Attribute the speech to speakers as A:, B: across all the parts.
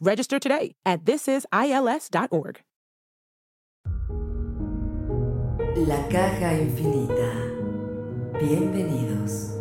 A: Register today at thisisils.org.
B: La caja infinita. Bienvenidos.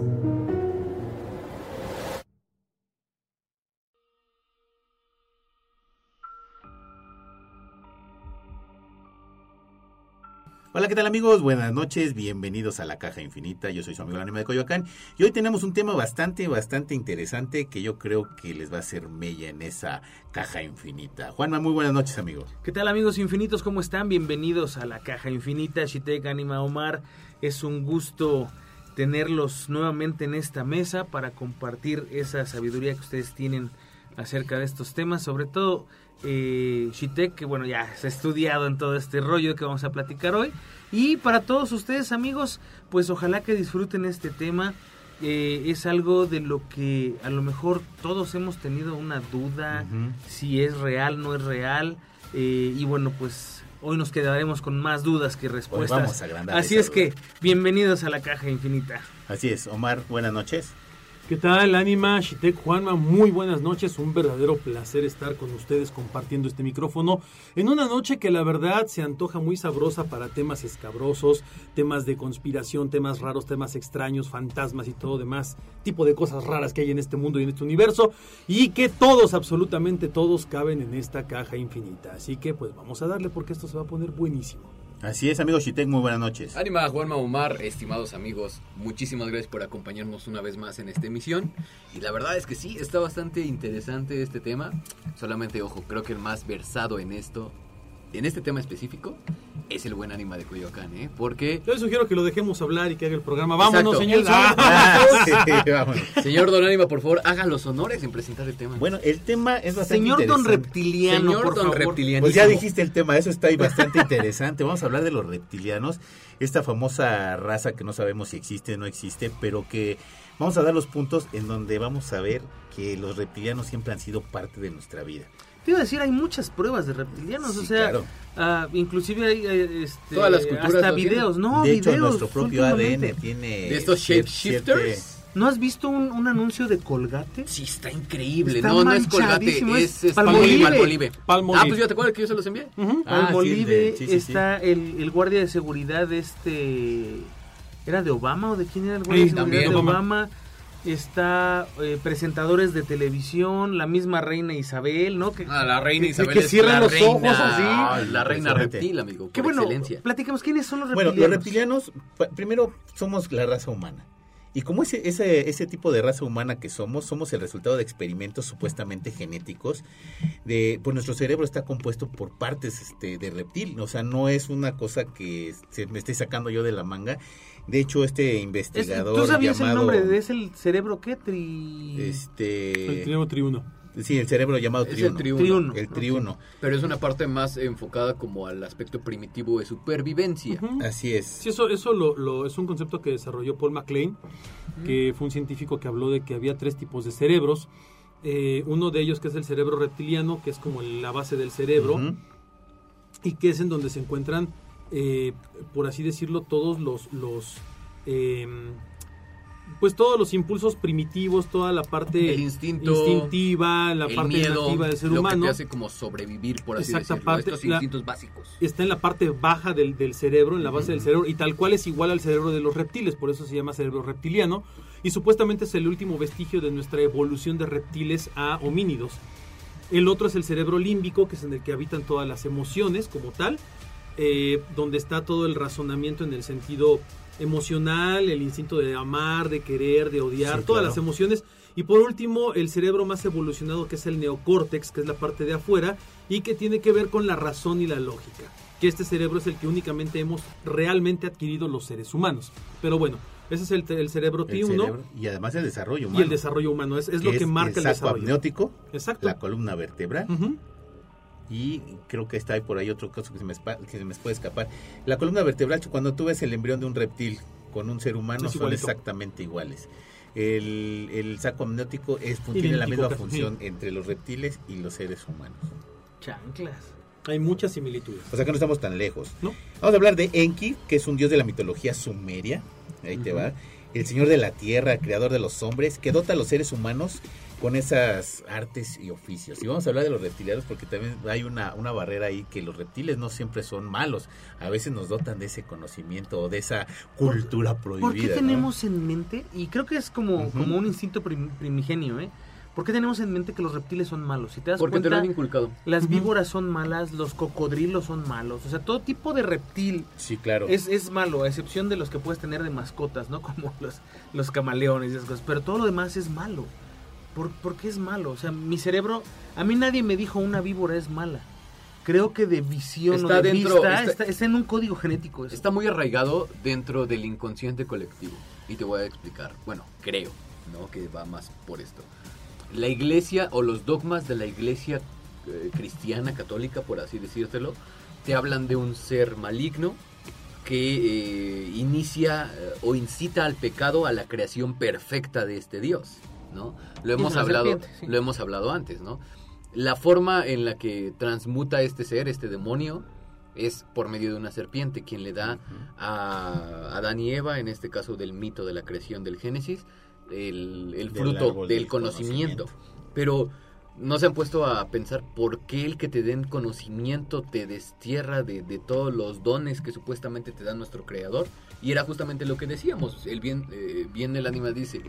C: Hola, ¿qué tal amigos? Buenas noches, bienvenidos a la Caja Infinita. Yo soy su amigo el anime de Coyoacán y hoy tenemos un tema bastante, bastante interesante que yo creo que les va a hacer mella en esa Caja Infinita. Juanma, muy buenas noches, amigo.
D: ¿Qué tal amigos infinitos? ¿Cómo están? Bienvenidos a la Caja Infinita. Shitek, Anima, Omar. Es un gusto tenerlos nuevamente en esta mesa para compartir esa sabiduría que ustedes tienen acerca de estos temas, sobre todo eh, Shitek, que bueno, ya se ha estudiado en todo este rollo que vamos a platicar hoy. Y para todos ustedes, amigos, pues ojalá que disfruten este tema. Eh, es algo de lo que a lo mejor todos hemos tenido una duda, si es real, no es real. Eh, y bueno, pues hoy nos quedaremos con más dudas que respuestas.
C: vamos a agrandar
D: Así es que, bienvenidos a la caja infinita.
C: Así es, Omar, buenas noches.
E: ¿Qué tal, Anima, Shitek, Juanma? Muy buenas noches. Un verdadero placer estar con ustedes compartiendo este micrófono en una noche que la verdad se antoja muy sabrosa para temas escabrosos, temas de conspiración, temas raros, temas extraños, fantasmas y todo demás tipo de cosas raras que hay en este mundo y en este universo y que todos, absolutamente todos, caben en esta caja infinita. Así que pues vamos a darle porque esto se va a poner buenísimo.
C: Así es, amigo Shitek, muy buenas noches.
F: Anima, Juanma, Omar, estimados amigos, muchísimas gracias por acompañarnos una vez más en esta emisión. Y la verdad es que sí, está bastante interesante este tema. Solamente, ojo, creo que el más versado en esto, en este tema específico, es el buen Anima de Coyoacán, ¿eh? Porque...
E: Yo les sugiero que lo dejemos hablar y que haga el programa. Vámonos, señor.
C: Ah, sí, vámonos.
F: Señor Don Anima, por favor, haga los honores en presentar el tema.
C: Bueno, el tema es bastante
D: Señor Don
C: interesante.
D: Reptiliano,
F: Señor
D: por
F: Don
D: favor.
F: Reptilianismo.
C: Pues ya dijiste el tema, eso está ahí bastante interesante. Vamos a hablar de los reptilianos, esta famosa raza que no sabemos si existe o no existe, pero que vamos a dar los puntos en donde vamos a ver que los reptilianos siempre han sido parte de nuestra vida.
D: Te iba a decir, hay muchas pruebas de reptilianos, o sea,
C: claro.
D: ah, inclusive hay eh, este,
F: Todas las culturas
D: hasta
F: lo tienen.
D: videos, ¿no?
C: de hecho,
D: videos
C: nuestro propio. ADN tiene...
F: De estos shapeshifters.
D: ¿No has visto un, un anuncio de Colgate?
F: Sí, está increíble.
D: Está
F: no, no es Colgate, es,
D: es Palmolive.
F: Palmolive.
E: Palmolive.
F: Ah, pues te acuerdas que yo se los envié.
C: Ah, sí,
D: Palmolive
C: de- sí, sí, sí.
D: está El, el guardia de seguridad de este... ¿Era de Obama o de quién era el guardia
E: Sí,
D: de seguridad
F: también.
D: de
E: Obama.
D: Obama? Está eh, presentadores de televisión, la misma reina Isabel, ¿no? Que,
F: Ah, la reina
D: que-
F: Isabel
D: que
F: es
D: cierran
F: la
D: los
F: reina,
D: ojos así.
F: Ah, La reina reptil, amigo.
D: Qué bueno,
F: excelencia.
D: platiquemos, ¿quiénes son los
C: Bueno,
D: reptilianos?
C: los reptilianos, primero somos la raza humana. Y como ese, ese, ese tipo de raza humana que somos, somos el resultado de experimentos supuestamente genéticos. De, pues nuestro cerebro está compuesto por partes este, de reptil. O sea, no es una cosa que se me esté sacando yo de la manga. De hecho, este
D: Es-
C: investigador
D: ¿Tú sabías
C: llamado...
D: el nombre? de- ¿Es el cerebro qué? Tri...
C: Este...
E: El triunfo triuno.
C: Sí, el cerebro llamado
F: Es
C: triuno.
F: el triuno.
D: Triuno.
C: El triuno.
F: Pero es una parte más enfocada como al aspecto primitivo de supervivencia.
C: Así es.
E: Sí, eso, eso lo, lo- es un concepto que desarrolló Paul MacLean, que fue un científico que habló de que había tres tipos de cerebros. Eh, uno de ellos que es el cerebro reptiliano, que es como la base del cerebro, y que es en donde se encuentran, eh, por así decirlo, todos los, los eh, pues todos los impulsos primitivos, toda la parte
F: El instinto,
E: instintiva, la
F: el
E: parte
F: miedo,
E: nativa del ser
F: lo
E: humano.
F: que te hace como sobrevivir, por así
E: Exacta
F: decirlo.
E: parte,
F: Estos
E: la-
F: instintos básicos.
E: está en la parte baja del, del cerebro, en la base del cerebro, y tal cual es igual al cerebro de los reptiles, por eso se llama cerebro reptiliano, y supuestamente es el último vestigio de nuestra evolución de reptiles a homínidos. El otro es el cerebro límbico, que es en el que habitan todas las emociones como tal, eh, donde está todo el razonamiento en el sentido emocional, el instinto de amar, de querer, de odiar,
C: Sí,
E: todas
C: claro.
E: las emociones. Y por último, el cerebro más evolucionado, que es el neocórtex, que es la parte de afuera, y que tiene que ver con la razón y la lógica. Que este cerebro es el que únicamente hemos realmente adquirido los seres humanos. Pero bueno, ese es el, el cerebro
C: El
E: T1
C: cerebro, y además el desarrollo
E: y
C: humano.
E: el desarrollo humano. Es, es lo que marca el
C: saco
E: desarrollo.
C: amniótico,
E: Exacto.
C: la columna vertebral
E: Ujú.
C: Y creo que está ahí por ahí otro caso que se me, que se me puede escapar. La columna vertebral, cuando tú ves el embrión de un reptil con un ser humano,
E: Es
C: son
E: igualito.
C: exactamente iguales. El, el saco amniótico es, tiene la misma
E: casi,
C: función
E: sí.
C: entre los reptiles y los seres humanos.
D: Chanclas.
E: Hay muchas similitudes.
C: O sea que no estamos tan lejos.
E: ¿No?
C: Vamos a hablar de Enki, que es un dios de la mitología sumeria. Ahí te va. El señor de la tierra, creador de los hombres, que dota a los seres humanos con esas artes y oficios. Y vamos a hablar de los reptilianos porque también hay una, una barrera ahí que los reptiles no siempre son malos. A veces nos dotan de ese conocimiento o de esa cultura prohibida.
D: ¿Por qué
C: ¿no?
D: tenemos en mente, y creo que es como, como un instinto prim- primigenio, ¿eh? ¿Por qué tenemos en mente que los reptiles son malos? Si te das
F: Porque te lo han inculcado.
D: las víboras son malas, los cocodrilos son malos, o sea, todo tipo de reptil
C: Sí, claro.
D: es, es malo, a excepción de los que puedes tener de mascotas, ¿no? Como los, los camaleones y esas cosas, pero todo lo demás es malo. ¿Por, por qué es malo? O sea, mi cerebro, a mí nadie me dijo una víbora es mala. Creo que de visión
F: Está
D: o de
F: dentro-
D: vista
F: está-
D: está, está en un código genético eso.
F: Está muy arraigado dentro del inconsciente colectivo. Y te voy a explicar. Bueno, creo, ¿no? Que va más por esto. La iglesia o los dogmas de la iglesia eh, cristiana, católica, por así decírtelo, te hablan de un ser maligno que eh, inicia eh, o incita al pecado a la creación perfecta de este Dios, ¿no? Lo hemos hablado,
D: sí.
F: lo hemos hablado antes, ¿no? La forma en la que transmuta este ser, este demonio, es por medio de una serpiente, quien le da a Adán y Eva, en este caso del mito de la creación del Génesis, el, fruto del
C: del
F: conocimiento.
C: conocimiento.
F: Pero no se han puesto a pensar por qué el que te den conocimiento te destierra de, de todos los dones que supuestamente te da nuestro creador. Y era justamente lo que decíamos. El bien, eh, bien el dice,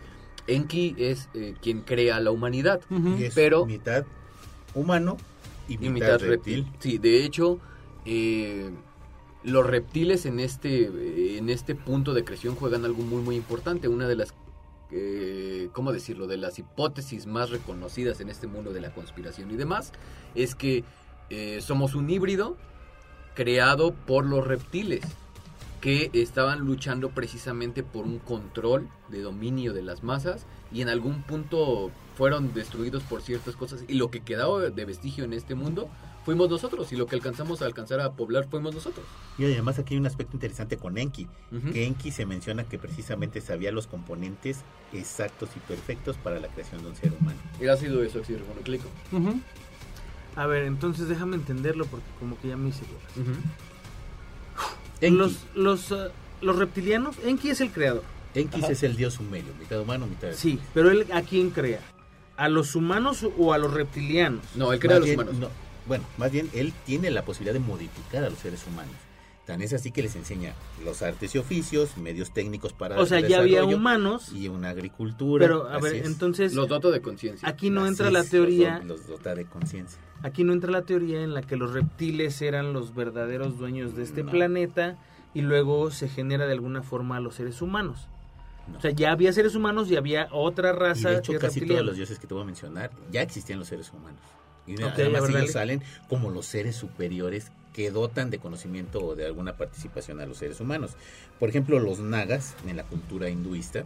F: Enki es eh, quien crea la humanidad.
C: Y es
F: pero-
C: mitad humano y mitad,
F: y mitad
C: reptil.
F: reptil. Sí, de hecho, eh, los reptiles en este, en este punto de creación juegan algo muy, muy importante. Una de las, eh, ¿cómo decirlo? De las hipótesis más reconocidas en este mundo de la conspiración y demás, es que eh, somos un híbrido creado por los reptiles que estaban luchando precisamente por un control de dominio de las masas y en algún punto fueron destruidos por ciertas cosas y lo que quedaba de vestigio en este mundo fuimos nosotros y lo que alcanzamos a alcanzar a poblar fuimos nosotros.
C: Y además aquí hay un aspecto interesante con Enki, que Enki se menciona que precisamente sabía los componentes exactos y perfectos para la creación de un ser humano.
F: Y ha sido eso, oxirribonucleico.
E: Ujú.
D: A ver, entonces déjame entenderlo porque como que ya me hice.
F: Ujú.
C: Enki,
D: Los, los, eh, los reptilianos, Enki es el creador.
C: Enki es el dios sumerio, mitad humano, mitad
D: Sí, pero él a quién crea? ¿A los humanos o a los reptilianos?
F: No, él crea a los
C: bien,
F: humanos.
C: no, bueno, más bien él tiene la posibilidad de modificar a los seres humanos. Tan es así que les enseña los artes y oficios, medios técnicos para
D: O sea,
C: el
D: ya había humanos,
C: y una agricultura.
D: pero a ver,
C: es.
D: entonces
F: Los doto de conciencia.
D: aquí no
C: Así
D: entra la teoría,
C: Los, los dota de conciencia.
D: aquí no entra la teoría en la que los reptiles eran los verdaderos dueños de este
C: No.
D: planeta y luego se genera de alguna forma a los seres humanos.
C: No.
D: O sea, ya había seres humanos y había otra
C: Y
D: raza
C: de hecho, casi todos los dioses que te voy a mencionar ya existían los seres humanos. Y
D: Ok,
C: además ellos salen como los seres superiores que dotan de conocimiento o de alguna participación a los seres humanos. Por ejemplo, los nagas en la cultura hinduista,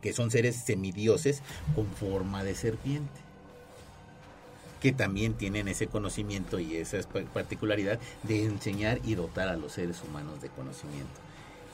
C: que son seres semidioses con forma de serpiente que también tienen ese conocimiento y esa pa- particularidad de enseñar y dotar a los seres humanos de conocimiento.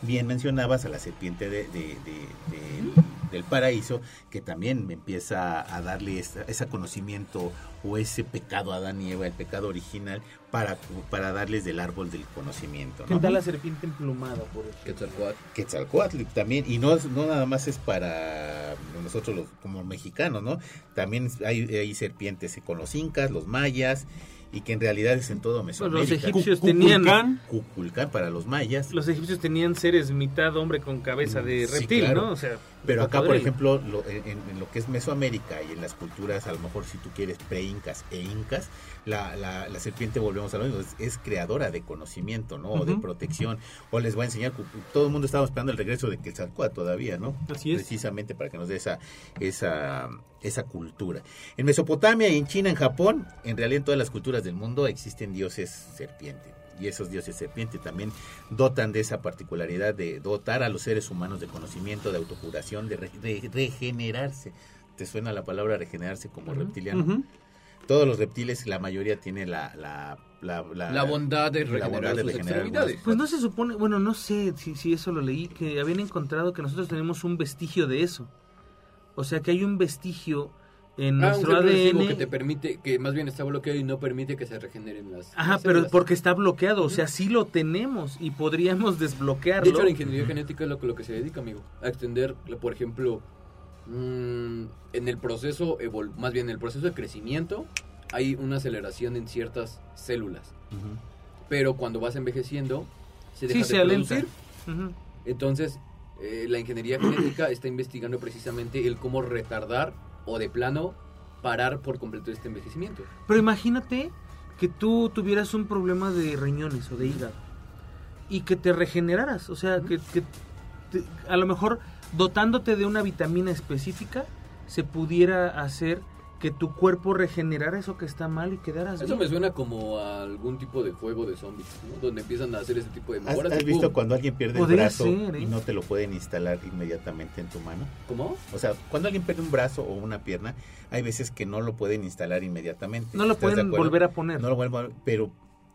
C: Bien mencionabas a la serpiente de- de- de- del- del paraíso, que también empieza a darle esa- ese conocimiento o ese pecado a Adán y Eva, el pecado original, para, para darles del árbol del conocimiento.
D: ¿Qué
C: ¿no?
D: tal la serpiente emplumada, por ejemplo?
F: Quetzalcóatl.
C: Quetzalcóatl también, y no, no nada más es para nosotros los, como mexicanos, ¿no? También hay, hay serpientes con los incas, los mayas, y que en realidad es en todo
D: Pues los
C: Mesoamérica.
D: egipcios
E: Cu-
D: tenían
E: Cuculcán,
C: para los mayas.
D: los egipcios tenían seres mitad hombre con cabeza de
C: Sí,
D: reptil,
C: claro.
D: ¿no? O sea,
C: Pero acá, por ejemplo, lo- en, en lo que es Mesoamérica y en las culturas, a lo mejor si tú quieres pre-incas e incas, la, la, la serpiente, volvemos a lo mismo, es, es creadora de conocimiento, ¿no? O de protección. O les voy a enseñar, todo el mundo estaba esperando el regreso de Quetzalcóatl todavía, ¿no?
E: Así es.
C: Precisamente para que nos dé esa, esa, esa cultura. En Mesopotamia y en China, en Japón, en realidad en todas las culturas del mundo existen dioses serpiente. Y esos dioses serpiente también dotan de esa particularidad de dotar a los seres humanos de conocimiento, de autocuración, de, re- de regenerarse. ¿Te suena la palabra regenerarse como reptiliano? Todos los reptiles, la mayoría tiene la, la, la,
F: La bondad de
C: la
F: regenerar
C: bondad de
F: sus
C: regenerar
F: extremidades.
C: algunas
D: Pues no se supone, bueno, no sé si, si eso lo leí, que habían encontrado que nosotros tenemos un vestigio de eso. O sea, que hay un vestigio en
F: Ah,
D: nuestro ADN.
F: que te permite, que más bien está bloqueado y no permite que se regeneren las.
D: Ajá,
F: las
D: pero
F: células.
D: porque está bloqueado, o sea, sí lo tenemos y podríamos
F: De
D: desbloquearlo.
F: hecho, la ingeniería genética es lo que, lo que se dedica, amigo. A extender, por ejemplo, mm, en el proceso, evol- más bien en el proceso de crecimiento, hay una aceleración en ciertas células. Pero cuando vas envejeciendo, se deja
D: sí,
F: de
D: se
F: producir.
D: Ujú.
F: Entonces, eh, la ingeniería genética está investigando precisamente el cómo retardar o de plano parar por completo este envejecimiento.
D: Pero imagínate que tú tuvieras un problema de riñones o de hígado y que te regeneraras, o sea, que, que te- a lo mejor dotándote de una vitamina específica se pudiera hacer que tu cuerpo regenerara eso que está mal y quedaras
F: Eso
D: bien.
F: me suena como a algún tipo de juego de zombies, ¿no? Donde empiezan a hacer ese tipo de
C: ¿Has,
F: mejoras.
C: has visto cuando alguien pierde el brazo
D: ser, ¿eh?
C: y no te lo pueden instalar inmediatamente en tu mano?
F: ¿Cómo?
C: O sea, cuando alguien pierde un brazo o una pierna, hay veces que no lo pueden instalar inmediatamente.
D: No lo
C: ¿Estás de
D: pueden volver a poner.
C: No lo vuelven a- pero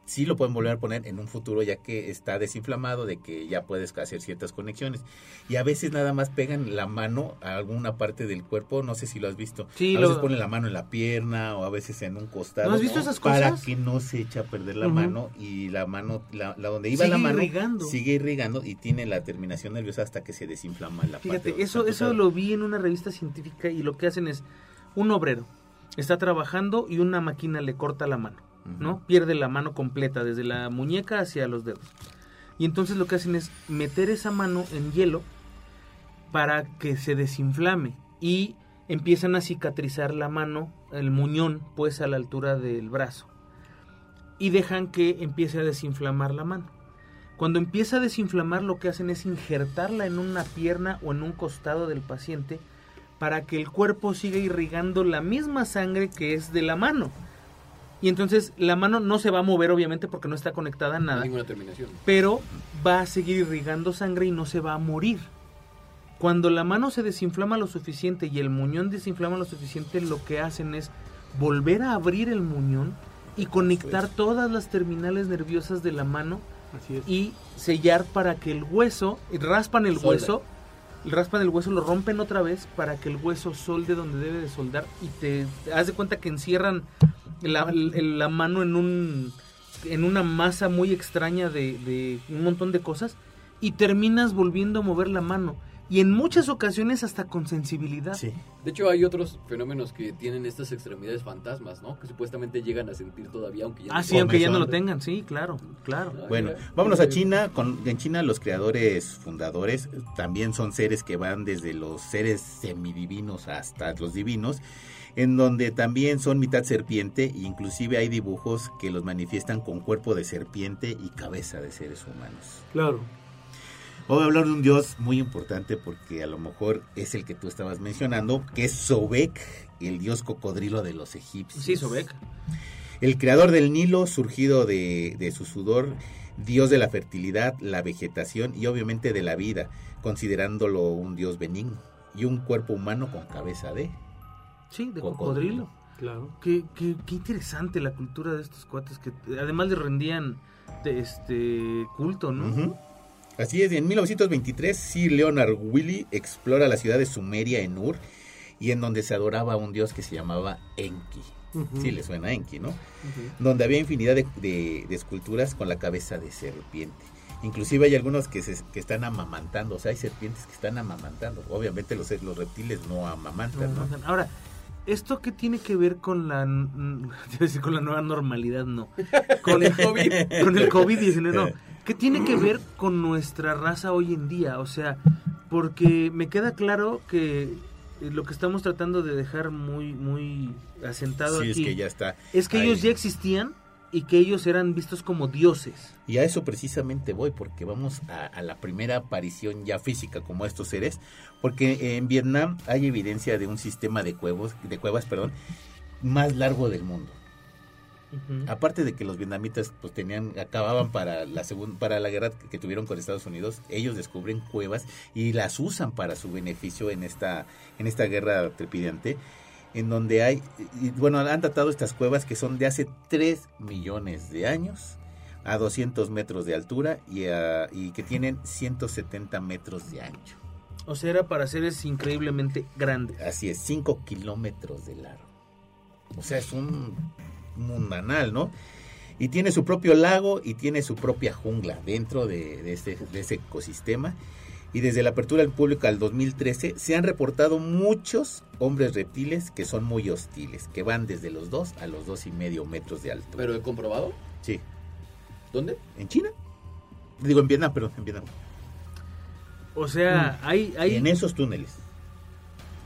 C: sí lo pueden volver a poner en un futuro ya que está desinflamado, de que ya puedes hacer ciertas conexiones. Y a veces nada más pegan la mano a alguna parte del cuerpo, no sé si lo has visto.
D: Sí,
C: a veces
D: lo-
C: ponen la mano en la pierna o a veces en un costado.
D: ¿No has visto esas
C: Para
D: cosas?
C: que no se eche a perder la
D: Ujú.
C: mano y la mano, la, la donde iba
D: Sigue
C: la mano,
D: irrigando.
C: sigue irrigando y tiene la terminación nerviosa hasta que se desinflama la parte.
D: Fíjate,
C: donde
D: eso, eso lo vi en una revista científica y lo que hacen es un obrero está trabajando y una máquina le corta la mano, ¿no? Pierde la mano completa, desde la muñeca hacia los dedos. Y entonces lo que hacen es meter esa mano en hielo para que se desinflame y empiezan a cicatrizar la mano, el muñón, pues a la altura del brazo. Y dejan que empiece a desinflamar la mano. Cuando empieza a desinflamar lo que hacen es injertarla en una pierna o en un costado del paciente para que el cuerpo siga irrigando la misma sangre que es de la mano. Y entonces la mano no se va a mover obviamente porque no está conectada a
F: No
D: nada,
F: ninguna terminación.
D: pero va a seguir irrigando sangre y no se va a morir. Cuando la mano se desinflama lo suficiente y el muñón desinflama lo suficiente, lo que hacen es volver a abrir el muñón y conectar todas las terminales nerviosas de la mano
E: Así es.
D: y sellar para que el hueso, y raspan el
F: Solda.
D: hueso, raspan el hueso, lo rompen otra vez para que el hueso solde donde debe de soldar y te haz de cuenta que encierran la, mano en un en una masa muy extraña de, de un montón de cosas y terminas volviendo a mover la mano y en muchas ocasiones hasta con sensibilidad.
C: Sí.
F: De hecho, hay otros fenómenos que tienen estas extremidades fantasmas, ¿no? Que supuestamente llegan a sentir todavía, aunque ya
D: Ah,
F: no
D: sí, aunque ya no lo tengan, sí, claro, claro.
F: Ah,
C: Bueno, vámonos a China. Con, en China los creadores fundadores también son seres que van desde los seres semidivinos hasta los divinos, en donde también son mitad serpiente e inclusive hay dibujos que los manifiestan con cuerpo de serpiente y cabeza de seres humanos.
E: Claro.
C: Voy a hablar de un dios muy importante porque a lo mejor es el que tú estabas mencionando, que es Sobek, el dios cocodrilo de los egipcios.
D: Sí, Sobek.
C: El creador del Nilo, surgido de, de su sudor, dios de la fertilidad, la vegetación y obviamente de la vida, considerándolo un dios benigno y un cuerpo humano con cabeza de...
D: Sí, de
C: Cocodrilo.
D: cocodrilo.
E: Claro.
D: Qué, qué, qué interesante la cultura de estos cuates que además le rendían de este culto, ¿no?
C: Así es, en 1923 Sir Leonard Willy explora la ciudad de Sumeria en Ur y en donde se adoraba a un dios que se llamaba Enki. Sí, le suena a Enki, ¿no? Donde había infinidad de, de- de esculturas con la cabeza de serpiente. Inclusive hay algunos que, se, que están amamantando, o sea, hay serpientes que están amamantando. Obviamente los, los reptiles no amamantan,
D: no, Ahora, ¿Esto qué tiene que ver con la, decir con la nueva normalidad? No. Con el COVID. con el COVID-19, no. ¿Qué tiene que ver con nuestra raza hoy en día? O sea, porque me queda claro que eh, lo que estamos tratando de dejar muy, muy asentado
C: Sí, es
D: aquí
C: que ya está.
D: es que
C: ahí.
D: ellos ya existían y que ellos eran vistos como dioses.
C: Y a eso precisamente voy, porque vamos a, a la primera aparición ya física como estos seres, porque en Vietnam hay evidencia de un sistema de cuevos, de cuevas, perdón, más largo del mundo. Aparte de que los vietnamitas pues tenían acababan para la segunda para la guerra que tuvieron con Estados Unidos, ellos descubren cuevas y las usan para su beneficio en esta en esta guerra trepidante en donde hay y, bueno, han tratado estas cuevas que son de hace 3 millones de años a 200 metros de altura y, a- y que tienen 170 metros de ancho.
D: O sea, era para seres increíblemente grandes.
C: Así es, 5 kilómetros de largo. O sea, es un mundanal, ¿no? Y tiene su propio lago y tiene su propia jungla dentro de, de este, de ese ecosistema. Y desde la apertura al público al 2013 se han reportado muchos hombres reptiles que son muy hostiles, que van desde los 2 a los dos y medio metros de altura.
F: ¿Pero he comprobado?
C: sí,
F: ¿Dónde?
C: ¿en China? Digo, en Vietnam, perdón, en Vietnam.
D: O sea, hay, hay
C: En esos túneles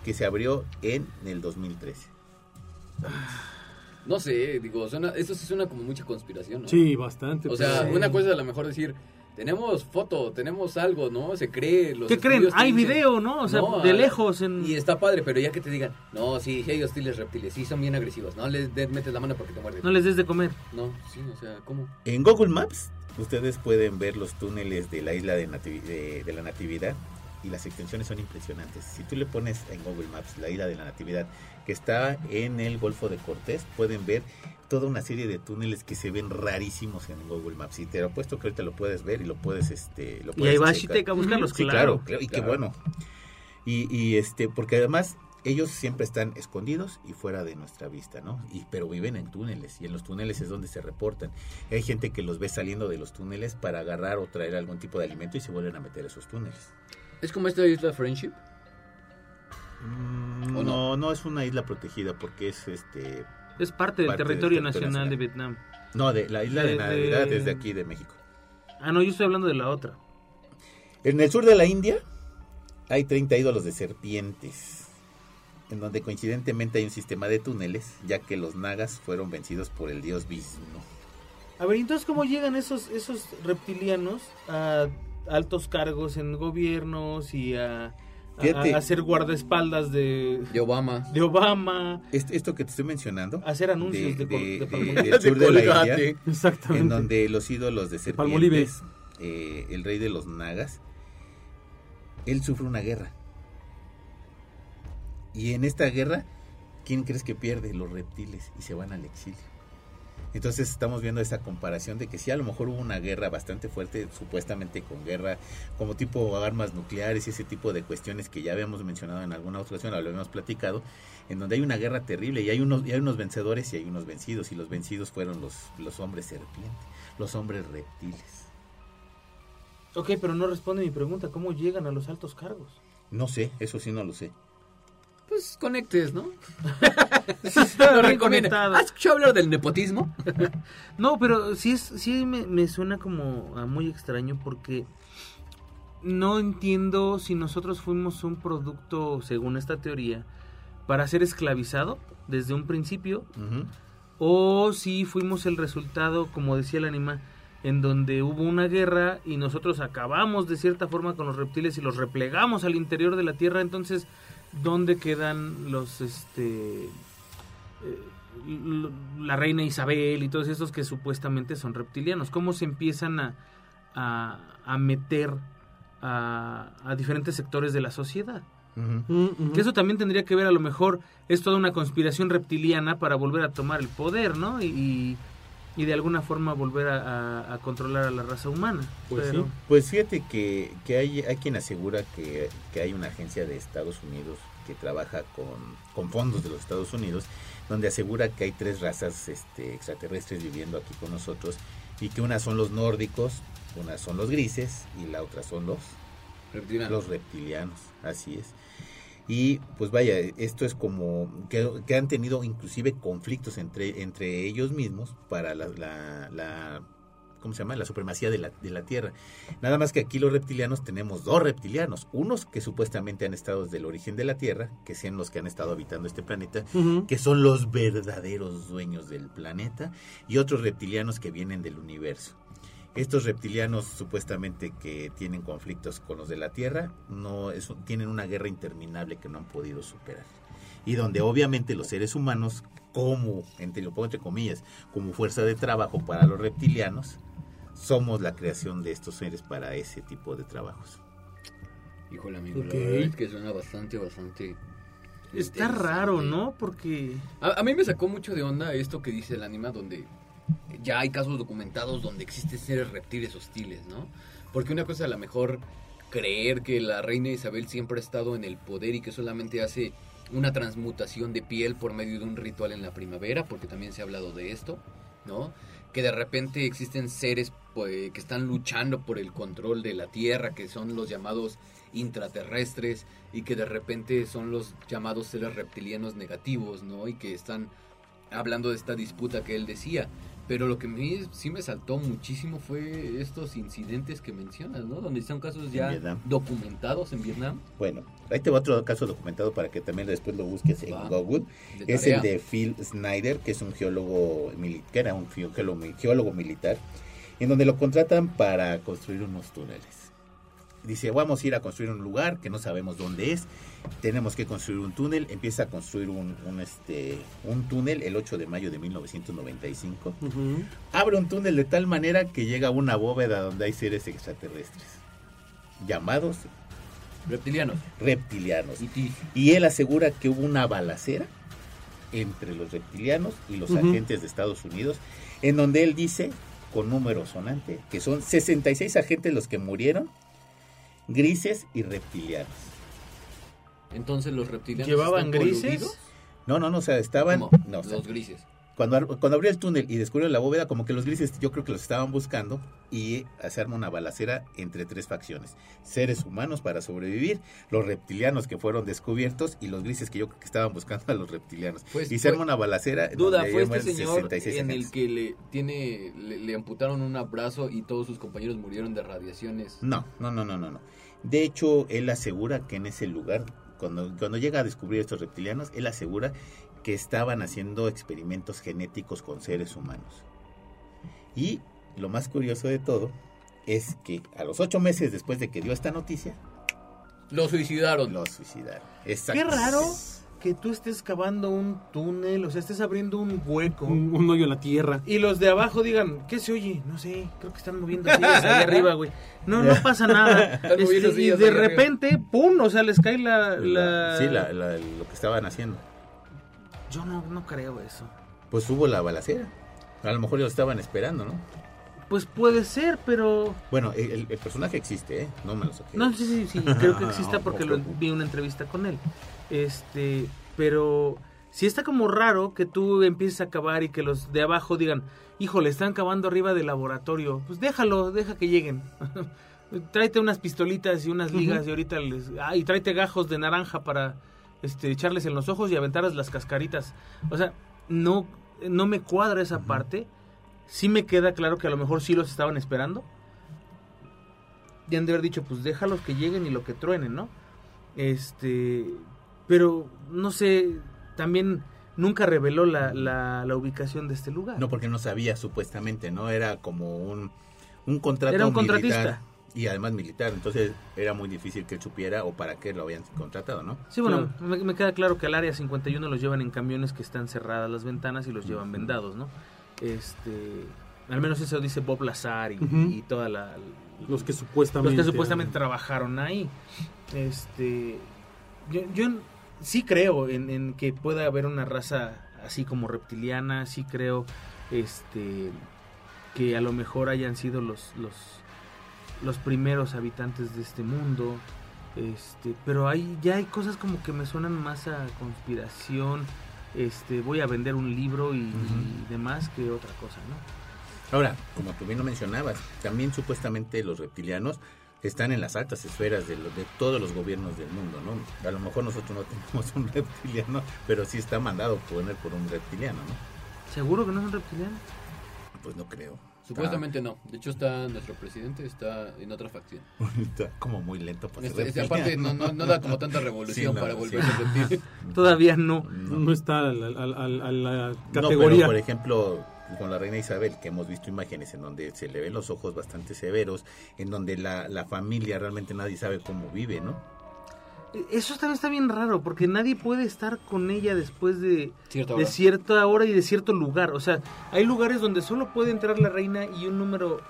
C: que se abrió en el 2013.
F: No sé, digo, suena, eso sí suena como mucha conspiración, ¿no?
E: Sí, bastante.
F: O sea, una cosa es a lo mejor decir, tenemos foto, tenemos algo, ¿no? Se cree. Los
D: ¿Qué creen? Hay
F: dicen-
D: video, ¿no? O sea,
F: No,
D: de
F: a-
D: lejos. En...
F: Y está padre, pero ya que te digan, no, sí, sí hay hostiles reptiles, sí son bien agresivos, no les de- metes la mano porque te muerden.
D: No les des de comer.
F: No, sí, o sea, ¿cómo?
C: En Google Maps ustedes pueden ver los túneles de la isla de, Nativi- de- de la Natividad y las extensiones son impresionantes. Si tú le pones en Google Maps la isla de la Natividad que está en el Golfo de Cortés, pueden ver toda una serie de túneles que se ven rarísimos en Google Maps. Y te lo apuesto que ahorita lo puedes ver y lo puedes este lo
D: Y
C: puedes
D: ahí va
C: checar.
D: Shiteka a buscarlos,
C: Sí,
D: claro.
C: claro, claro, y qué
F: claro.
C: bueno. Y, y, este, porque además ellos siempre están escondidos y fuera de nuestra vista, ¿no? Y, pero viven en túneles y en los túneles es donde se reportan. Hay gente que los ve saliendo de los túneles para agarrar o traer algún tipo de alimento y se vuelven a meter a esos túneles.
F: Es como esta isla Friendship.
C: Mm,
F: ¿O no?
C: no, no es una isla protegida porque es este
D: Es parte del
C: Parte del
D: territorio nacional de. Vietnam.
C: no de la isla de,
D: De-
C: Navidad
D: de-
C: es de aquí de México.
D: Ah, no, yo estoy hablando de la otra.
C: En el sur de la India hay 30 ídolos de serpientes, en donde coincidentemente hay un sistema de túneles, ya que los nagas fueron vencidos por el dios Vishnu.
D: A ver, entonces, ¿cómo llegan esos, esos reptilianos a altos cargos en gobiernos y a, a-
C: Fíjate.
D: a ser guardaespaldas de,
F: De Obama.
D: de Obama,
C: Este- esto que te estoy mencionando,
D: hacer anuncios de, de
C: de-
D: Palmolive?
C: del sur de la
F: Colgate.
C: India,
E: Exactamente.
C: en donde los ídolos de serpientes, eh, el rey de los nagas, él sufre una guerra. Y en esta guerra, ¿quién crees que pierde? Los reptiles y se van al exilio. Entonces estamos viendo esa comparación de que sí, a lo mejor hubo una guerra bastante fuerte, supuestamente con guerra, como tipo armas nucleares y ese tipo de cuestiones que ya habíamos mencionado en alguna otra ocasión, lo habíamos platicado, en donde hay una guerra terrible y hay unos, y hay unos vencedores y hay unos vencidos, y los vencidos fueron los, los hombres serpientes, los hombres reptiles.
D: Ok, pero no responde mi pregunta, ¿cómo llegan a los altos cargos?
C: No sé, eso sí no lo sé.
F: Pues conectes, ¿no? Lo recomiendo. ¿Has escuchado hablar del nepotismo?
D: No, pero sí, es, sí me, me suena como a muy extraño porque no entiendo si nosotros fuimos un producto, según esta teoría, para ser esclavizado desde un principio o si fuimos el resultado, como decía el anima, en donde hubo una guerra y nosotros acabamos de cierta forma con los reptiles y los replegamos al interior de la Tierra, entonces, ¿dónde quedan los, este, eh, la reina Isabel y todos estos que supuestamente son reptilianos? ¿Cómo se empiezan a, a, a meter a, a diferentes sectores de la sociedad?
E: Mm.
D: Que eso también tendría que ver, a lo mejor, es toda una conspiración reptiliana para volver a tomar el poder, ¿no? Y, y de alguna forma volver a, a- a controlar a la raza humana.
E: Pues
D: Pero-
E: sí.
C: Pues fíjate que, que hay, hay quien asegura que, que hay una agencia de Estados Unidos que trabaja con, con fondos de los Estados Unidos, donde asegura que hay tres razas este, extraterrestres viviendo aquí con nosotros y que una son los nórdicos, una son los grises y la otra son los
F: Reptiliano.
C: los reptilianos, así es. Y pues vaya, esto es como que, que han tenido inclusive conflictos entre, entre ellos mismos para la, la, la ¿cómo se llama? La supremacía de la, de la Tierra. Nada más que aquí los reptilianos tenemos dos reptilianos, unos que supuestamente han estado desde el origen de la Tierra, que sean los que han estado habitando este planeta, que son los verdaderos dueños del planeta, y otros reptilianos que vienen del universo. Estos reptilianos supuestamente que tienen conflictos con los de la Tierra, no es, tienen una guerra interminable que no han podido superar. Y donde obviamente los seres humanos, como, entre, lo pongo entre comillas, como fuerza de trabajo para los reptilianos, somos la creación de estos seres para ese tipo de trabajos.
F: Híjole, amigo,
E: Ok.
F: la verdad es que suena bastante, bastante...
D: Está raro, ¿no? Porque...
F: A, a mí me sacó mucho de onda esto que dice el anima, donde ya hay casos documentados donde existen seres reptiles hostiles, ¿no? Porque una cosa a lo mejor creer que la reina Isabel siempre ha estado en el poder y que solamente hace una transmutación de piel por medio de un ritual en la primavera, porque también se ha hablado de esto, ¿no? Que de repente existen seres pues, que están luchando por el control de la tierra, que son los llamados intraterrestres y que de repente son los llamados seres reptilianos negativos, ¿no? Y que están hablando de esta disputa que él decía. Pero lo que me, sí me saltó muchísimo fue estos incidentes que mencionas, ¿no? Donde son casos ya documentados en Vietnam.
C: Bueno, ahí te va otro caso documentado para que también después lo busques en
F: Va.
C: Google.
F: de
C: Es el de Phil Snyder, que es un geólogo, mili- que era un geólogo militar, en donde lo contratan para construir unos túneles. Dice, vamos a ir a construir un lugar que no sabemos dónde es, tenemos que construir un túnel, empieza a construir un, un, este, un túnel el 8 de mayo de 1995.
E: Ujú.
C: Abre un túnel de tal manera que llega a una bóveda donde hay seres extraterrestres, llamados
F: Reptilianos.
C: reptilianos.
F: Y
C: él asegura que hubo una balacera entre los reptilianos y los agentes de Estados Unidos, en donde él dice, con número sonante, que son 66 agentes los que murieron, grises y reptilianos.
F: Entonces los reptilianos.
D: ¿Llevaban
F: están
D: grises?
F: coludidos.
C: No, no, no, o sea, estaban... No, o sea,
F: los grises.
C: Cuando, cuando abrió el túnel y descubrió la bóveda, como que los grises yo creo que los estaban buscando y se arma una balacera entre tres facciones. Seres humanos para sobrevivir, los reptilianos que fueron descubiertos y los grises que yo creo que estaban buscando a los reptilianos.
F: Pues,
C: y se arma
F: fue-
C: una balacera.
F: Duda, fue este señor
C: 66
F: en el que le tiene le, le amputaron un brazo y todos sus compañeros murieron de radiaciones.
C: No, no, no, no, no, no. De hecho, él asegura que en ese lugar, cuando, cuando llega a descubrir estos reptilianos, él asegura que estaban haciendo experimentos genéticos con seres humanos. Y lo más curioso de todo es que a los ocho meses después de que dio esta noticia,
F: Lo suicidaron.
C: lo suicidaron.
D: Qué
C: Exacto.
D: raro que tú estés cavando un túnel, o sea, estés abriendo un hueco.
E: Un, un hoyo en la tierra.
D: Y los de abajo digan, ¿qué se oye? No sé, creo que están moviendo sillas ahí arriba, güey. No, no pasa nada. Este, y de
F: ahí arriba.
D: repente, ¡pum! O sea, les cae la... la-
C: Sí, la- la- lo que estaban haciendo.
D: Yo no, no creo eso.
C: Pues hubo la balacera. A lo mejor lo estaban esperando, ¿no?
D: Pues puede ser, pero...
C: Bueno, el, el personaje existe, ¿eh? No me lo saqué.
D: No, sí, sí, sí, creo que exista porque lo, vi una entrevista con él. Este, pero sí está como raro que tú empieces a cavar y que los de abajo digan, híjole, están cavando arriba del laboratorio. Pues déjalo, deja que lleguen. tráete unas pistolitas y unas ligas y ahorita les... Ah, y tráete gajos de naranja para este, echarles en los ojos y aventarles las cascaritas. O sea, no, no me cuadra esa parte. Sí me queda claro que a lo mejor sí los estaban esperando. Y han de haber dicho, pues déjalos que lleguen y lo que truenen, ¿no? Este, pero no sé, también nunca reveló la, la, la ubicación de este lugar.
C: No, porque no sabía supuestamente, ¿no? Era como un, un contrato
D: Era un
C: militar
D: contratista.
C: Y además militar, entonces era muy difícil que él supiera o para qué lo habían contratado, ¿no?
D: Sí, bueno, me, me queda claro que al área 51 los llevan en camiones que están cerradas las ventanas y los llevan vendados, ¿no? Este, al menos eso dice Bob Lazar y, y toda la...
E: Los que
D: Los
E: supuestamente.
D: que supuestamente trabajaron ahí. Este, yo, yo sí creo en, en que pueda haber una raza así como reptiliana, sí creo este que a lo mejor hayan sido los los los primeros habitantes de este mundo. Este, pero hay ya hay cosas como que me suenan más a conspiración. Este, voy a vender un libro y, y demás que otra cosa, ¿no?
C: Ahora, como tú bien lo mencionabas, también supuestamente los reptilianos están en las altas esferas de, lo- de todos los gobiernos del mundo, ¿no? A lo mejor nosotros no tenemos un reptiliano, pero sí está mandado poner por un reptiliano, ¿no?
D: ¿Seguro que no es un reptiliano?
C: Pues no creo.
F: Supuestamente no. De hecho, está nuestro presidente está en otra facción.
C: Está, como muy lento para
F: Este- este, aparte, no,
C: reptiliano.
F: no, no da como tanta revolución
C: Sí, no,
F: para
C: sí.
F: volverse reptil.
D: Todavía no.
E: No está a la, a la- a la
C: No,
E: categoría.
C: pero por ejemplo, con la reina Isabel, que hemos visto imágenes en donde se le ven los ojos bastante severos, en donde la, la familia realmente nadie sabe cómo vive, ¿no?
D: Eso también está bien raro, porque nadie puede estar con ella después de,
F: Cierta
D: de
F: hora.
D: cierta hora y de cierto lugar. O sea, hay lugares donde solo puede entrar la reina y un número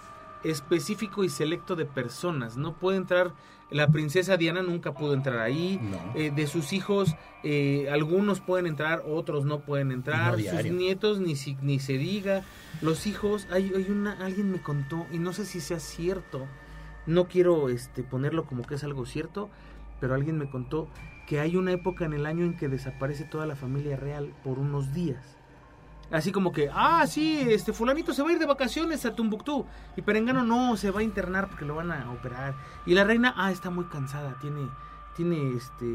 D: específico y selecto de personas. No puede entrar, la princesa Diana nunca pudo entrar ahí.
C: No.
D: Eh, de sus hijos, eh, algunos pueden entrar, otros no pueden entrar.
C: No
D: sus nietos, ni, si- ni se diga. Los hijos, hay, hay una, alguien me contó, y no sé si sea cierto, no quiero este, ponerlo como que es algo cierto, pero alguien me contó que hay una época en el año en que desaparece toda la familia real por unos días. Así como que, ah, sí, este fulanito se va a ir de vacaciones a Tumbuctú. Y Perengano no, se va a internar porque lo van a operar. Y la reina, ah, está muy cansada, tiene, tiene, este,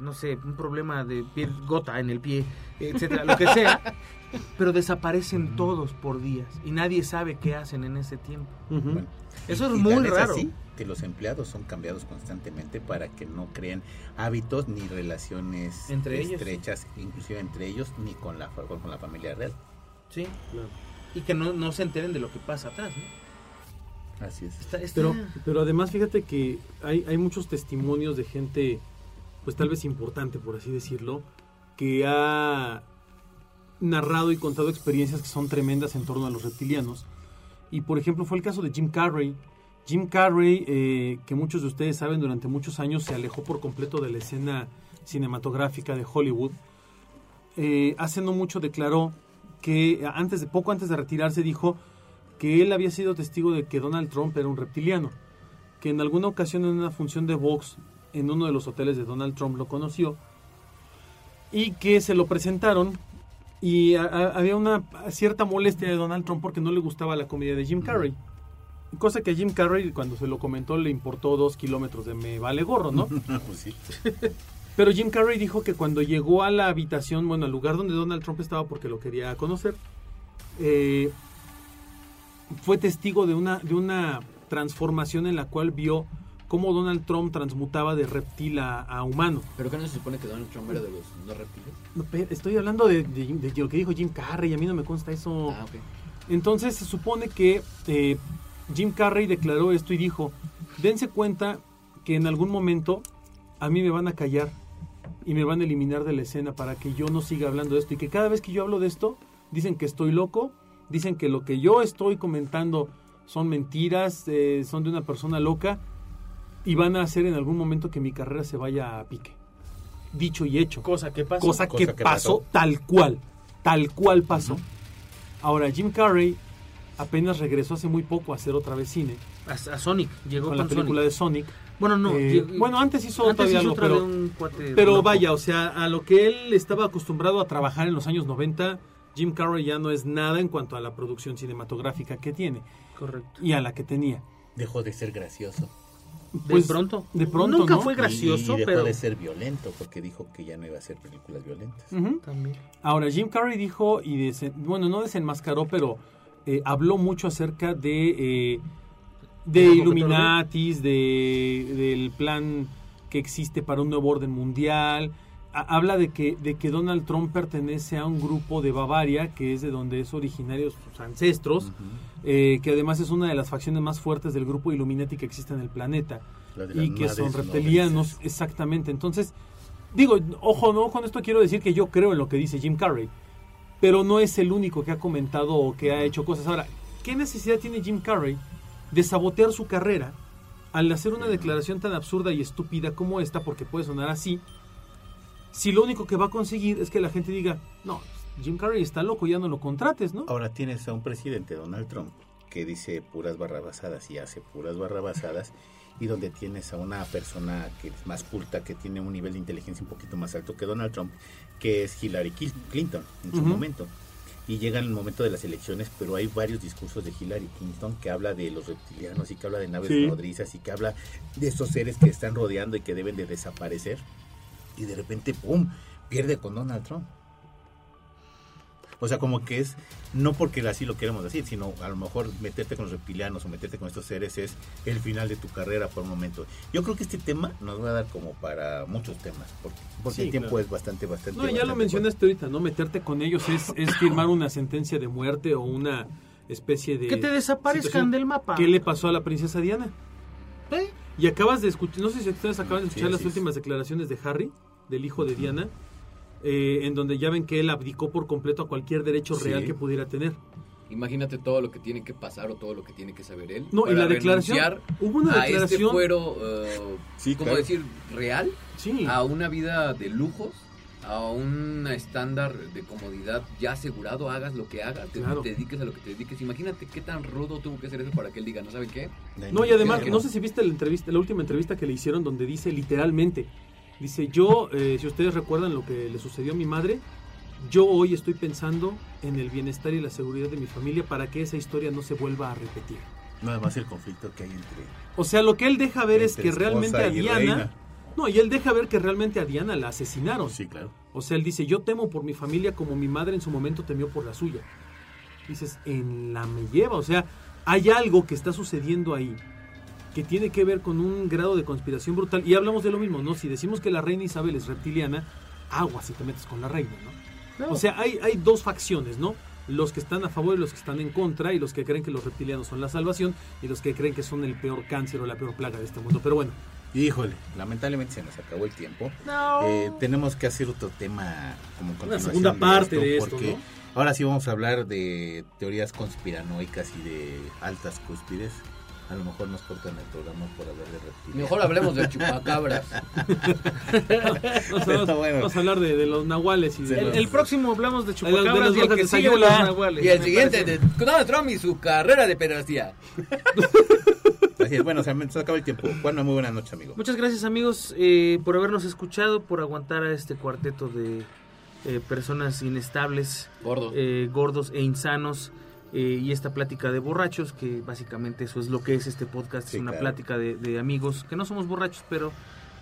D: no sé, un problema de piel, gota en el pie, etcétera, lo que sea. Pero desaparecen todos por días y nadie sabe qué hacen en ese tiempo. Eso es muy raro.
C: así que los empleados son cambiados constantemente para que no creen hábitos ni relaciones
D: Entre ellos,
C: estrechas, inclusive entre ellos, ni con la, fa- con la familia real.
D: Sí. Y que no, no se enteren de lo que pasa atrás, ¿no?
C: Así es.
D: Está- está-
E: Pero, pero además fíjate que hay, hay muchos testimonios de gente, pues tal vez importante, por así decirlo, que ha narrado y contado experiencias que son tremendas en torno a los reptilianos. Y por ejemplo fue el caso de Jim Carrey. Jim Carrey, eh, que muchos de ustedes saben, durante muchos años se alejó por completo de la escena cinematográfica de Hollywood. Eh, hace no mucho declaró que antes de poco antes de retirarse dijo que él había sido testigo de que Donald Trump era un reptiliano, que en alguna ocasión en una función de box en uno de los hoteles de Donald Trump lo conoció y que se lo presentaron y a- había una cierta molestia de Donald Trump porque no le gustaba la comedia de Jim Carrey. Cosa que a Jim Carrey cuando se lo comentó le importó dos kilómetros de me vale gorro, ¿no?
C: Pues sí.
E: Pero Jim Carrey dijo que cuando llegó a la habitación, bueno, al lugar donde Donald Trump estaba porque lo quería conocer, eh, fue testigo de una, de una transformación en la cual vio cómo Donald Trump transmutaba de reptil a, a humano.
F: ¿Pero qué no se supone que Donald Trump era de los no reptiles?
E: No, estoy hablando de, de- de lo que dijo Jim Carrey, a mí no me consta eso.
F: Ah, ok.
E: Entonces se supone que eh, Jim Carrey declaró esto y dijo, dense cuenta que en algún momento a mí me van a callar y me van a eliminar de la escena para que yo no siga hablando de esto y que cada vez que yo hablo de esto dicen que estoy loco, dicen que lo que yo estoy comentando son mentiras, eh, son de una persona loca y van a hacer en algún momento que mi carrera se vaya a pique. Dicho y hecho
D: Cosa que pasa.
E: cosa, que,
C: Cosa que
E: pasó,
C: pasó.
E: tal cual, tal cual pasó. Ahora, Jim Carrey apenas regresó hace muy poco a hacer otra vez cine
D: A, a Sonic, llegó
E: con
D: con,
E: la película
D: Sonic.
E: de Sonic.
D: Bueno, no.
E: Eh, bueno, antes hizo
D: antes
E: todavía
D: hizo
E: algo,
D: otra
E: pero,
D: de un cuate
E: pero vaya, o sea, a lo que él estaba acostumbrado a trabajar en los años 90, Jim Carrey ya no es nada en cuanto a la producción cinematográfica que tiene
D: Correcto.
E: y a la que tenía.
C: Dejó de ser gracioso.
E: Pues,
D: de pronto.
E: de pronto,
D: Nunca
E: ¿no?
D: fue gracioso,
C: y, y dejó
D: pero.
C: de ser violento porque dijo que ya no iba a hacer películas violentas.
D: También.
E: Ahora, Jim Carrey dijo, y desen- bueno, no desenmascaró, pero eh, habló mucho acerca de, eh, de
D: ¿El ojo que
E: Illuminatis, de, del plan que existe para un nuevo orden mundial. Ha- habla de que, de que Donald Trump pertenece a un grupo de Bavaria, que es de donde es originario sus ancestros, eh, que además es una de las facciones más fuertes del grupo Illuminati que existe en el planeta y que son reptilianos, exactamente. Entonces, digo, ojo, no, con esto quiero decir que yo creo en lo que dice Jim Carrey, pero no es el único que ha comentado o que ha hecho cosas. Ahora, ¿qué necesidad tiene Jim Carrey de sabotear su carrera al hacer una declaración tan absurda y estúpida como esta, porque puede sonar así, si lo único que va a conseguir es que la gente diga, no, Jim Carrey está loco, ya no lo contrates, ¿no?
C: Ahora tienes a un presidente, Donald Trump, que dice puras barrabasadas y hace puras barrabasadas, y donde tienes a una persona que es más culta, que tiene un nivel de inteligencia un poquito más alto que Donald Trump, que es Hillary Cl- Clinton en su momento. y llega el momento de las elecciones, pero hay varios discursos de Hillary Clinton que habla de los reptilianos y que habla de naves
E: Sí.
C: nodrizas y que habla de esos seres que están rodeando y que deben de desaparecer. Y de repente, ¡pum!, pierde con Donald Trump. O sea, como que es, no porque así lo queremos decir, sino a lo mejor meterte con los reptilianos o meterte con estos seres es el final de tu carrera por un momento. Yo creo que este tema nos va a dar como para muchos temas, porque, porque
E: Sí,
C: el tiempo
E: claro.
C: es bastante, bastante...
E: No, ya lo mencionaste ahorita, ¿no? Meterte con ellos es, es firmar una sentencia de muerte o una especie de...
D: Que te desaparezcan
E: situación.
D: del mapa.
E: ¿Qué le pasó a la princesa Diana?
D: ¿Eh?
E: Y acabas de escuchar, no sé si ustedes acaban de
C: Sí,
E: escuchar las últimas declaraciones de Harry, del hijo de Diana, eh, en donde ya ven que él abdicó por completo a cualquier derecho
C: Sí.
E: real que pudiera tener.
F: Imagínate todo lo que tiene que pasar o todo lo que tiene que saber él.
E: No, y
F: para
E: la declaración- hubo una
F: a
E: declaración-
F: este fuero, eh,
C: Sí,
F: ¿cómo
C: claro.
F: decir? Real.
E: Sí.
F: A una vida de lujos, a un estándar de comodidad ya asegurado, hagas lo que hagas, te,
E: Claro.
F: te dediques a lo que te dediques. Imagínate qué tan rudo tuvo que ser eso para que él diga, ¿no saben qué?
E: No, y además, no sé si viste la entrevista, la última entrevista que le hicieron donde dice literalmente, dice, yo, eh, si ustedes recuerdan lo que le sucedió a mi madre, yo hoy estoy pensando en el bienestar y la seguridad de mi familia para que esa historia no se vuelva a repetir.
C: Nada más el conflicto que hay entre...
E: O sea, lo que él deja ver es que realmente a Diana...
C: reina.
E: No, y él deja ver que realmente a Diana la asesinaron.
C: Sí, claro.
E: O sea, él dice, yo temo por mi familia como mi madre en su momento temió por la suya. Dices, en la me lleva. O sea, hay algo que está sucediendo ahí que tiene que ver con un grado de conspiración brutal. Y hablamos de lo mismo, ¿no? Si decimos que la reina Isabel es reptiliana, agua si te metes con la reina, ¿no? O sea, hay, hay dos facciones, ¿no? Los que están a favor y los que están en contra, y los que creen que los reptilianos son la salvación, y los que creen que son el peor cáncer o la peor plaga de este mundo. Pero bueno,
C: Híjole, lamentablemente se nos acabó el tiempo.
D: No.
C: Eh, tenemos que hacer otro tema como continuación
E: segunda parte de esto,
C: porque
E: ¿no?
C: ahora sí vamos a hablar de teorías conspiranoicas y de altas cúspides. A lo mejor nos cortan el programa por hablar de reptiles.
F: Mejor hablemos de chupacabras.
E: vamos, a-
C: Pero bueno.
E: vamos a hablar de, de los nahuales y de
D: El,
E: los-
D: el próximo hablamos de
E: de
D: chupacabras y el que
E: de
D: sigue de los
E: Sayula.
D: nahuales.
F: y el
D: me
F: siguiente
D: parece.
F: de Donald Trump y su carrera de pederastía.
C: Así es, bueno, se acaba el tiempo. Juan, muy buenas noches, amigo.
D: Muchas gracias amigos eh, por habernos escuchado, por aguantar a este cuarteto de eh, personas inestables,
F: Gordo.
D: eh, gordos e insanos eh, y esta plática de borrachos, que básicamente eso es lo que es este podcast,
C: Sí,
D: es una
C: claro.
D: plática de, de amigos, que no somos borrachos, pero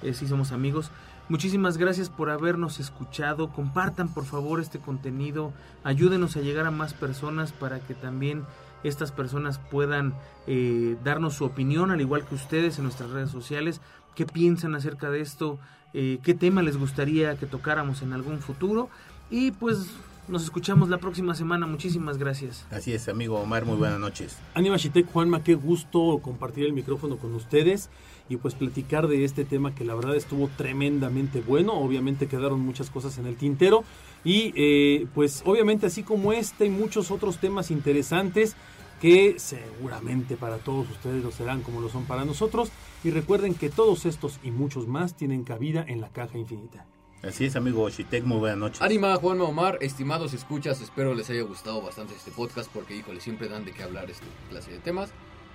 D: eh, sí somos amigos. Muchísimas gracias por habernos escuchado, compartan por favor este contenido, ayúdenos a llegar a más personas para que también estas personas puedan eh, darnos su opinión, al igual que ustedes en nuestras redes sociales, qué piensan acerca de esto, qué tema les gustaría que tocáramos en algún futuro y pues nos escuchamos la próxima semana, muchísimas gracias.
C: Así es, amigo Omar, muy buenas noches.
E: Anima Shitek, Juanma, qué gusto compartir el micrófono con ustedes y pues platicar de este tema que la verdad estuvo tremendamente bueno. Obviamente quedaron muchas cosas en el tintero y eh, pues obviamente así como este y muchos otros temas interesantes que seguramente para todos ustedes lo serán como lo son para nosotros. Y recuerden que todos estos y muchos más tienen cabida en la caja infinita.
C: Así es, amigo Shitek, muy buenas noches.
F: Anima, Juan Omar, estimados escuchas, espero les haya gustado bastante este podcast porque, híjole, siempre dan de qué hablar este clase de temas.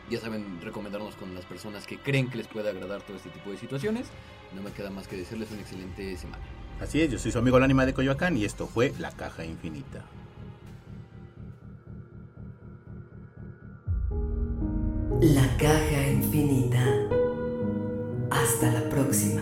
F: Ya saben, recomendarnos con las personas que creen que les puede agradar todo este tipo de situaciones. No me queda más que decirles una excelente semana.
C: Así es, yo soy su amigo el ánima de Coyoacán y esto fue La Caja Infinita.
B: La caja infinita. Hasta la próxima.